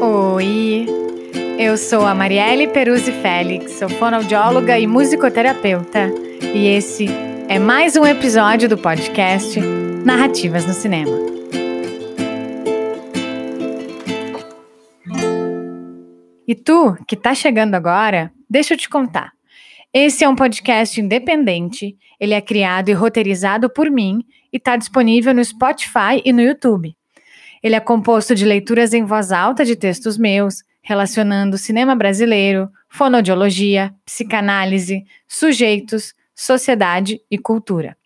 Oi, eu sou a Marielle Peruzzi Félix, sou fonoaudióloga e musicoterapeuta, e esse é mais um episódio do podcast Narrativas no Cinema. E tu, que tá chegando agora, deixa eu te contar. Esse é um podcast independente, ele é criado e roteirizado por mim e está disponível no Spotify e no YouTube. Ele é composto de leituras em voz alta de textos meus, relacionando cinema brasileiro, fonoaudiologia, psicanálise, sujeitos, sociedade e cultura.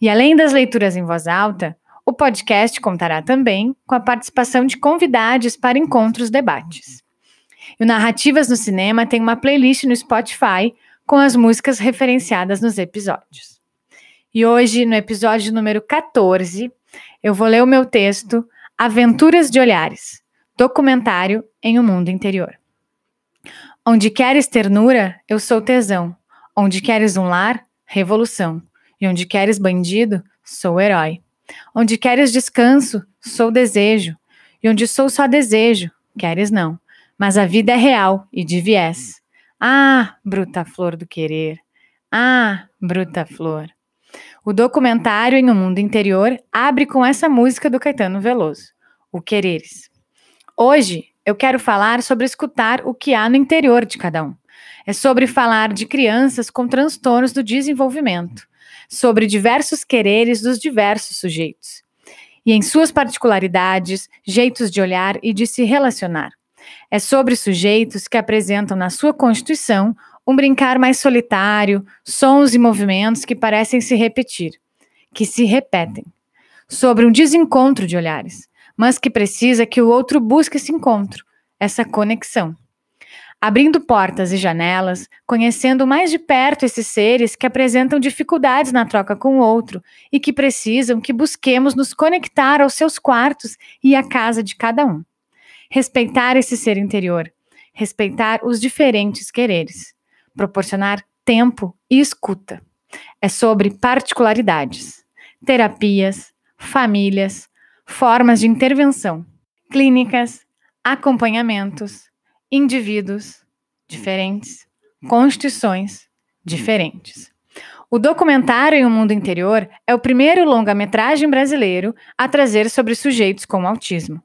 E além das leituras em voz alta, o podcast contará também com a participação de convidados para encontros debates. E o Narrativas no Cinema tem uma playlist no Spotify com as músicas referenciadas nos episódios. E hoje, no episódio número 14, eu vou ler o meu texto Aventuras de Olhares documentário em um mundo interior. Onde queres ternura, eu sou tesão. Onde queres um lar, revolução. E onde queres bandido, sou herói. Onde queres descanso, sou desejo. E onde sou só desejo, queres não. Mas a vida é real e de viés. Ah, bruta flor do querer. Ah, bruta flor. O documentário Em um Mundo Interior abre com essa música do Caetano Veloso, O Quereres. Hoje eu quero falar sobre escutar o que há no interior de cada um. É sobre falar de crianças com transtornos do desenvolvimento, sobre diversos quereres dos diversos sujeitos, e em suas particularidades, jeitos de olhar e de se relacionar. É sobre sujeitos que apresentam na sua constituição um brincar mais solitário, sons e movimentos que parecem se repetir, que se repetem, sobre um desencontro de olhares, mas que precisa que o outro busque esse encontro, essa conexão. Abrindo portas e janelas, conhecendo mais de perto esses seres que apresentam dificuldades na troca com o outro e que precisam que busquemos nos conectar aos seus quartos e à casa de cada um. Respeitar esse ser interior, respeitar os diferentes quereres proporcionar tempo e escuta. É sobre particularidades, terapias, famílias, formas de intervenção, clínicas, acompanhamentos, indivíduos diferentes, constituições diferentes. O documentário Em um Mundo Interior é o primeiro longa-metragem brasileiro a trazer sobre sujeitos com autismo.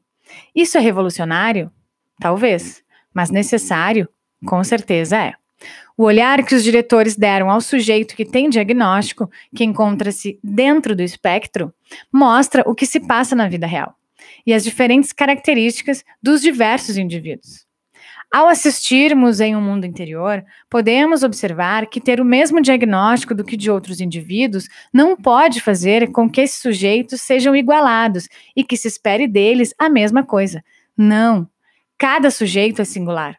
Isso é revolucionário? Talvez, mas necessário? Com certeza é. O olhar que os diretores deram ao sujeito que tem diagnóstico, que encontra-se dentro do espectro, mostra o que se passa na vida real e as diferentes características dos diversos indivíduos. Ao assistirmos em um mundo interior, podemos observar que ter o mesmo diagnóstico do que de outros indivíduos não pode fazer com que esses sujeitos sejam igualados e que se espere deles a mesma coisa. Não. Cada sujeito é singular.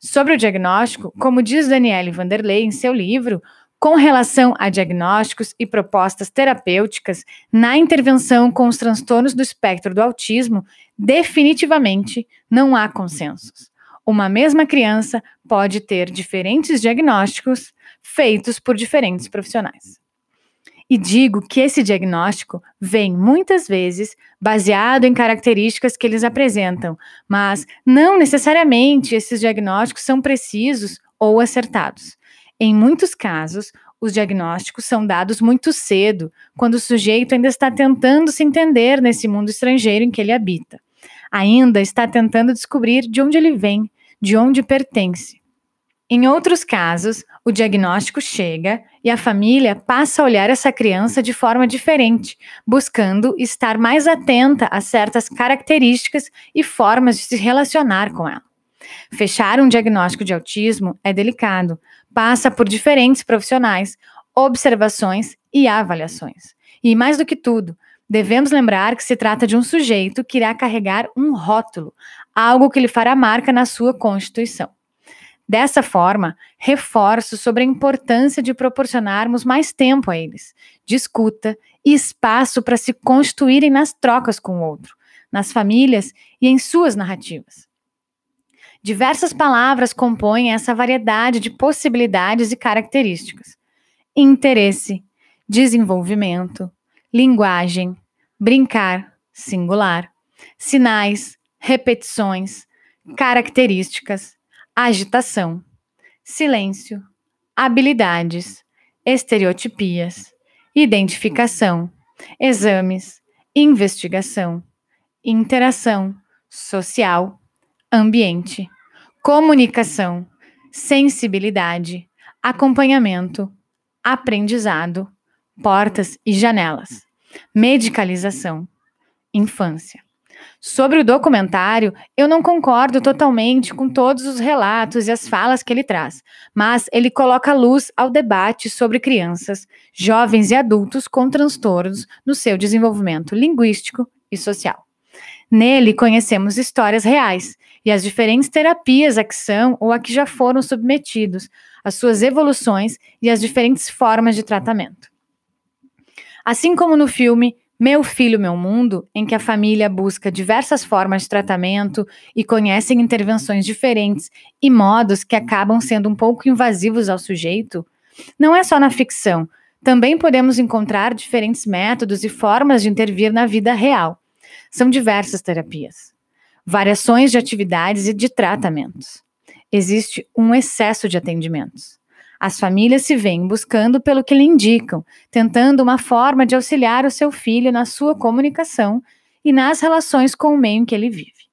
Sobre o diagnóstico, como diz Daniele Vanderlei em seu livro, com relação a diagnósticos e propostas terapêuticas na intervenção com os transtornos do espectro do autismo, definitivamente não há consensos. Uma mesma criança pode ter diferentes diagnósticos feitos por diferentes profissionais. E digo que esse diagnóstico vem muitas vezes baseado em características que eles apresentam, mas não necessariamente esses diagnósticos são precisos ou acertados. Em muitos casos, os diagnósticos são dados muito cedo, quando o sujeito ainda está tentando se entender nesse mundo estrangeiro em que ele habita. Ainda está tentando descobrir de onde ele vem, de onde pertence. Em outros casos, o diagnóstico chega e a família passa a olhar essa criança de forma diferente, buscando estar mais atenta a certas características e formas de se relacionar com ela. Fechar um diagnóstico de autismo é delicado, passa por diferentes profissionais, observações e avaliações. E mais do que tudo, devemos lembrar que se trata de um sujeito que irá carregar um rótulo, algo que lhe fará marca na sua constituição. Dessa forma, reforço sobre a importância de proporcionarmos mais tempo a eles, de escuta e espaço para se constituírem nas trocas com o outro, nas famílias e em suas narrativas. Diversas palavras compõem essa variedade de possibilidades e características: interesse, desenvolvimento, linguagem, brincar, singular, sinais, repetições, características, agitação, silêncio, habilidades, estereotipias, identificação, exames, investigação, interação, social, ambiente, comunicação, sensibilidade, acompanhamento, aprendizado, portas e janelas, medicalização, infância. Sobre o documentário, eu não concordo totalmente com todos os relatos e as falas que ele traz, mas ele coloca luz ao debate sobre crianças, jovens e adultos com transtornos no seu desenvolvimento linguístico e social. Nele, conhecemos histórias reais e as diferentes terapias a que são ou a que já foram submetidos, as suas evoluções e as diferentes formas de tratamento. Assim como no filme Meu Filho, Meu Mundo, em que a família busca diversas formas de tratamento e conhecem intervenções diferentes e modos que acabam sendo um pouco invasivos ao sujeito, não é só na ficção. Também podemos encontrar diferentes métodos e formas de intervir na vida real. São diversas terapias, variações de atividades e de tratamentos. Existe um excesso de atendimentos. As famílias se veem buscando pelo que lhe indicam, tentando uma forma de auxiliar o seu filho na sua comunicação e nas relações com o meio em que ele vive.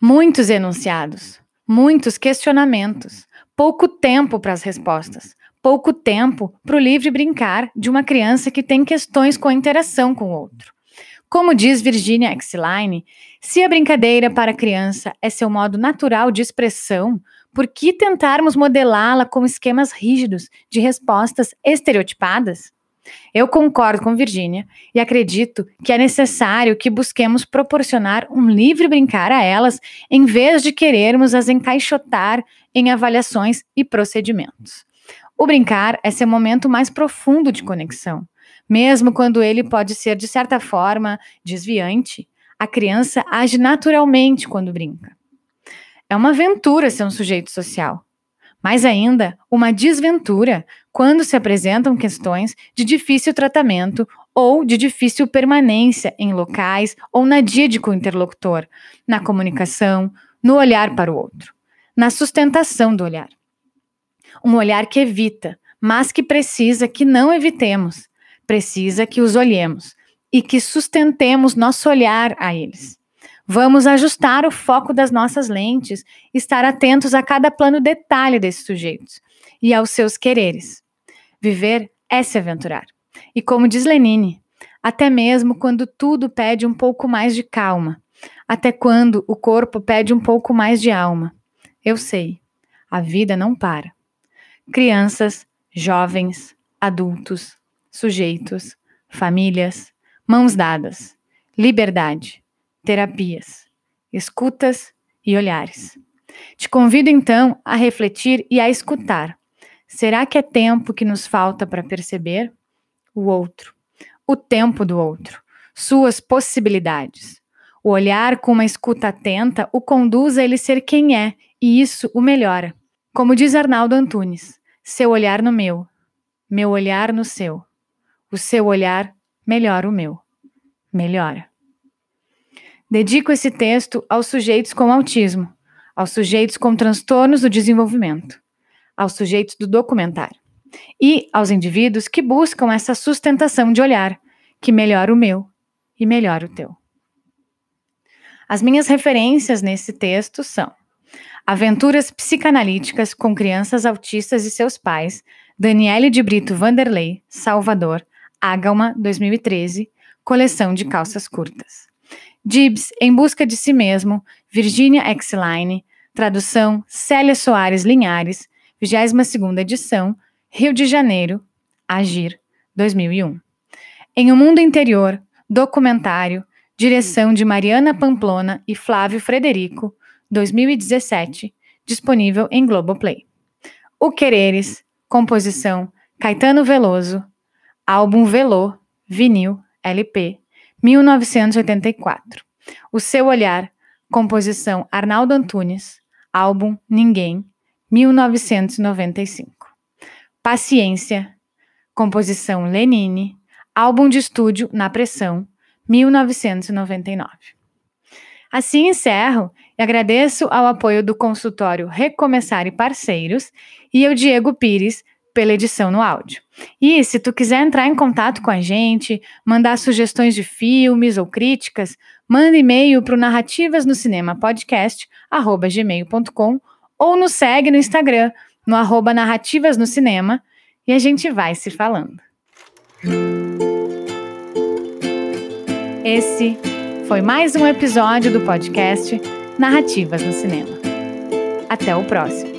Muitos enunciados, muitos questionamentos, pouco tempo para as respostas, pouco tempo para o livre brincar de uma criança que tem questões com a interação com o outro. Como diz Virginia Exline, se a brincadeira para a criança é seu modo natural de expressão, por que tentarmos modelá-la com esquemas rígidos de respostas estereotipadas? Eu concordo com Virginia e acredito que é necessário que busquemos proporcionar um livre brincar a elas em vez de querermos as encaixotar em avaliações e procedimentos. O brincar é seu momento mais profundo de conexão. Mesmo quando ele pode ser, de certa forma, desviante, a criança age naturalmente quando brinca. É uma aventura ser um sujeito social. Mais ainda, uma desventura quando se apresentam questões de difícil tratamento ou de difícil permanência em locais ou na dia com o interlocutor, na comunicação, no olhar para o outro, na sustentação do olhar. Um olhar que evita, mas que precisa que não evitemos, precisa que os olhemos e que sustentemos nosso olhar a eles. Vamos ajustar o foco das nossas lentes, estar atentos a cada plano detalhe desses sujeitos e aos seus quereres. Viver é se aventurar. E como diz Lenine, até mesmo quando tudo pede um pouco mais de calma, até quando o corpo pede um pouco mais de alma. Eu sei, a vida não para. Crianças, jovens, adultos, sujeitos, famílias, mãos dadas, liberdade terapias, escutas e olhares. Te convido então a refletir e a escutar. Será que é tempo que nos falta para perceber o outro, o tempo do outro, suas possibilidades? O olhar com uma escuta atenta o conduz a ele ser quem é e isso o melhora. Como diz Arnaldo Antunes, seu olhar no meu, meu olhar no seu. O seu olhar melhora o meu. Melhora. Dedico esse texto aos sujeitos com autismo, aos sujeitos com transtornos do desenvolvimento, aos sujeitos do documentário e aos indivíduos que buscam essa sustentação de olhar, que melhora o meu e melhora o teu. As minhas referências nesse texto são Aventuras Psicanalíticas com Crianças Autistas e Seus Pais, Daniele de Brito Vanderlei, Salvador, Agalma, 2013, coleção de calças curtas. Gibbs, Em Busca de Si Mesmo, Virginia Exline, tradução Célia Soares Linhares, 22ª edição, Rio de Janeiro, Agir, 2001. Em O Mundo Interior, documentário, direção de Mariana Pamplona e Flávio Frederico, 2017, disponível em Globoplay. O Quereres, composição Caetano Veloso, álbum Velô, vinil, LP, 1984. O Seu Olhar, composição Arnaldo Antunes, álbum Ninguém, 1995. Paciência, composição Lenine, álbum de estúdio Na Pressão, 1999. Assim encerro e agradeço ao apoio do consultório Recomeçar e Parceiros e ao Diego Pires pela edição no áudio. E se tu quiser entrar em contato com a gente, mandar sugestões de filmes ou críticas, manda e-mail para o Narrativas no Cinema Podcast, gmail.com, ou nos segue no Instagram, no arroba Narrativas no Cinema, e a gente vai se falando. Esse foi mais um episódio do podcast Narrativas no Cinema. Até o próximo.